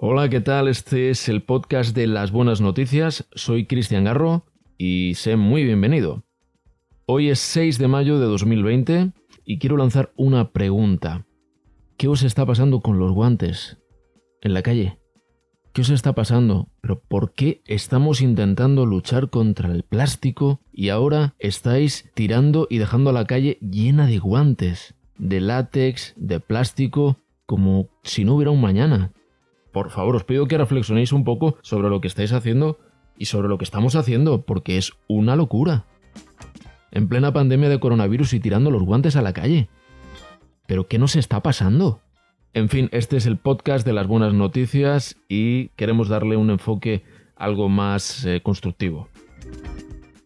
Hola, ¿qué tal? Este es el podcast de las buenas noticias. Soy Cristian Garro y sé muy bienvenido. Hoy es 6 de mayo de 2020 y quiero lanzar una pregunta. ¿Qué os está pasando con los guantes en la calle? ¿Qué os está pasando? ¿Pero por qué estamos intentando luchar contra el plástico y ahora estáis tirando y dejando la calle llena de guantes, de látex, de plástico, como si no hubiera un mañana? Por favor, os pido que reflexionéis un poco sobre lo que estáis haciendo y sobre lo que estamos haciendo, porque es una locura. En plena pandemia de coronavirus y tirando los guantes a la calle. ¿Pero qué nos está pasando? En fin, este es el podcast de las buenas noticias y queremos darle un enfoque algo más eh, constructivo.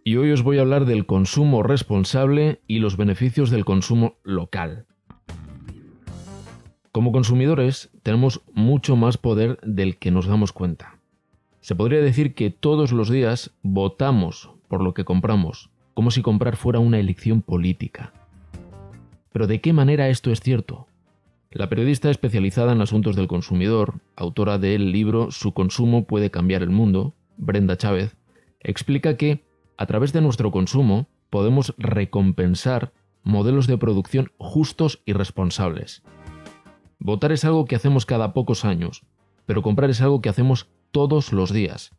Y hoy os voy a hablar del consumo responsable y los beneficios del consumo local. Como consumidores tenemos mucho más poder del que nos damos cuenta. Se podría decir que todos los días votamos por lo que compramos, como si comprar fuera una elección política. Pero ¿de qué manera esto es cierto? La periodista especializada en asuntos del consumidor, autora del libro Su consumo puede cambiar el mundo, Brenda Chávez, explica que, a través de nuestro consumo, podemos recompensar modelos de producción justos y responsables, Votar es algo que hacemos cada pocos años, pero comprar es algo que hacemos todos los días.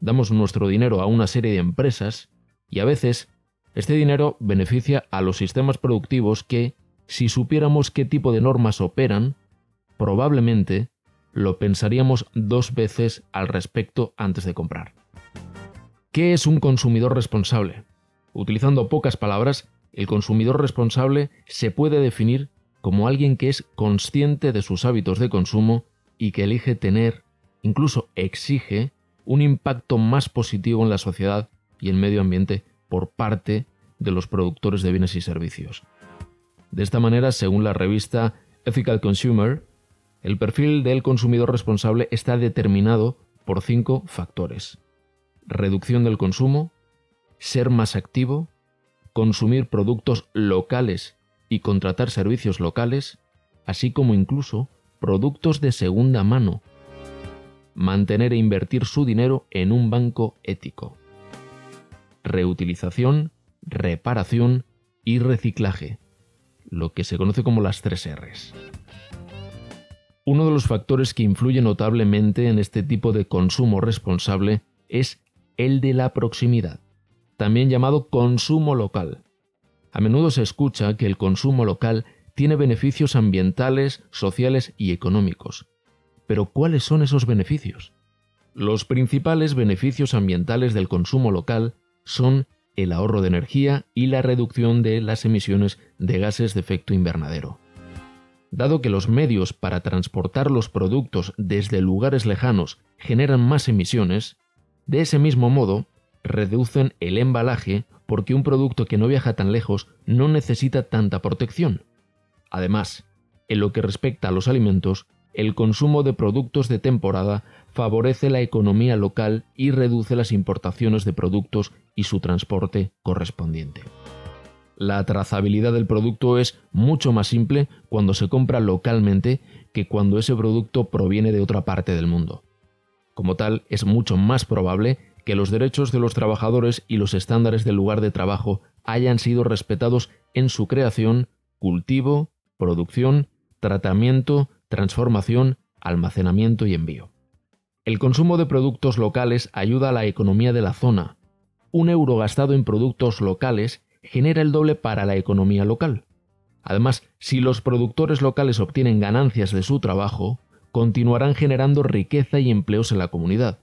Damos nuestro dinero a una serie de empresas y a veces este dinero beneficia a los sistemas productivos que, si supiéramos qué tipo de normas operan, probablemente lo pensaríamos dos veces al respecto antes de comprar. ¿Qué es un consumidor responsable? Utilizando pocas palabras, el consumidor responsable se puede definir como alguien que es consciente de sus hábitos de consumo y que elige tener, incluso exige, un impacto más positivo en la sociedad y el medio ambiente por parte de los productores de bienes y servicios. De esta manera, según la revista Ethical Consumer, el perfil del consumidor responsable está determinado por cinco factores. Reducción del consumo, ser más activo, consumir productos locales y contratar servicios locales, así como incluso productos de segunda mano. Mantener e invertir su dinero en un banco ético. Reutilización, reparación y reciclaje, lo que se conoce como las tres Rs. Uno de los factores que influye notablemente en este tipo de consumo responsable es el de la proximidad, también llamado consumo local. A menudo se escucha que el consumo local tiene beneficios ambientales, sociales y económicos. Pero ¿cuáles son esos beneficios? Los principales beneficios ambientales del consumo local son el ahorro de energía y la reducción de las emisiones de gases de efecto invernadero. Dado que los medios para transportar los productos desde lugares lejanos generan más emisiones, de ese mismo modo reducen el embalaje porque un producto que no viaja tan lejos no necesita tanta protección. Además, en lo que respecta a los alimentos, el consumo de productos de temporada favorece la economía local y reduce las importaciones de productos y su transporte correspondiente. La trazabilidad del producto es mucho más simple cuando se compra localmente que cuando ese producto proviene de otra parte del mundo. Como tal, es mucho más probable que los derechos de los trabajadores y los estándares del lugar de trabajo hayan sido respetados en su creación, cultivo, producción, tratamiento, transformación, almacenamiento y envío. El consumo de productos locales ayuda a la economía de la zona. Un euro gastado en productos locales genera el doble para la economía local. Además, si los productores locales obtienen ganancias de su trabajo, continuarán generando riqueza y empleos en la comunidad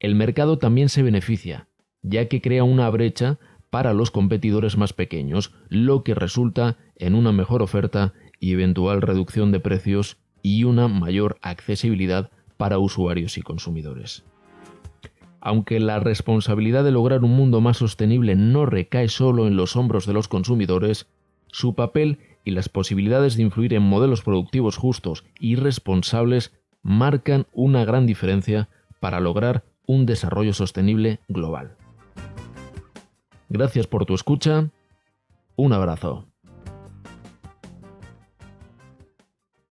el mercado también se beneficia, ya que crea una brecha para los competidores más pequeños, lo que resulta en una mejor oferta y eventual reducción de precios y una mayor accesibilidad para usuarios y consumidores. Aunque la responsabilidad de lograr un mundo más sostenible no recae solo en los hombros de los consumidores, su papel y las posibilidades de influir en modelos productivos justos y responsables marcan una gran diferencia para lograr un desarrollo sostenible global. Gracias por tu escucha. Un abrazo.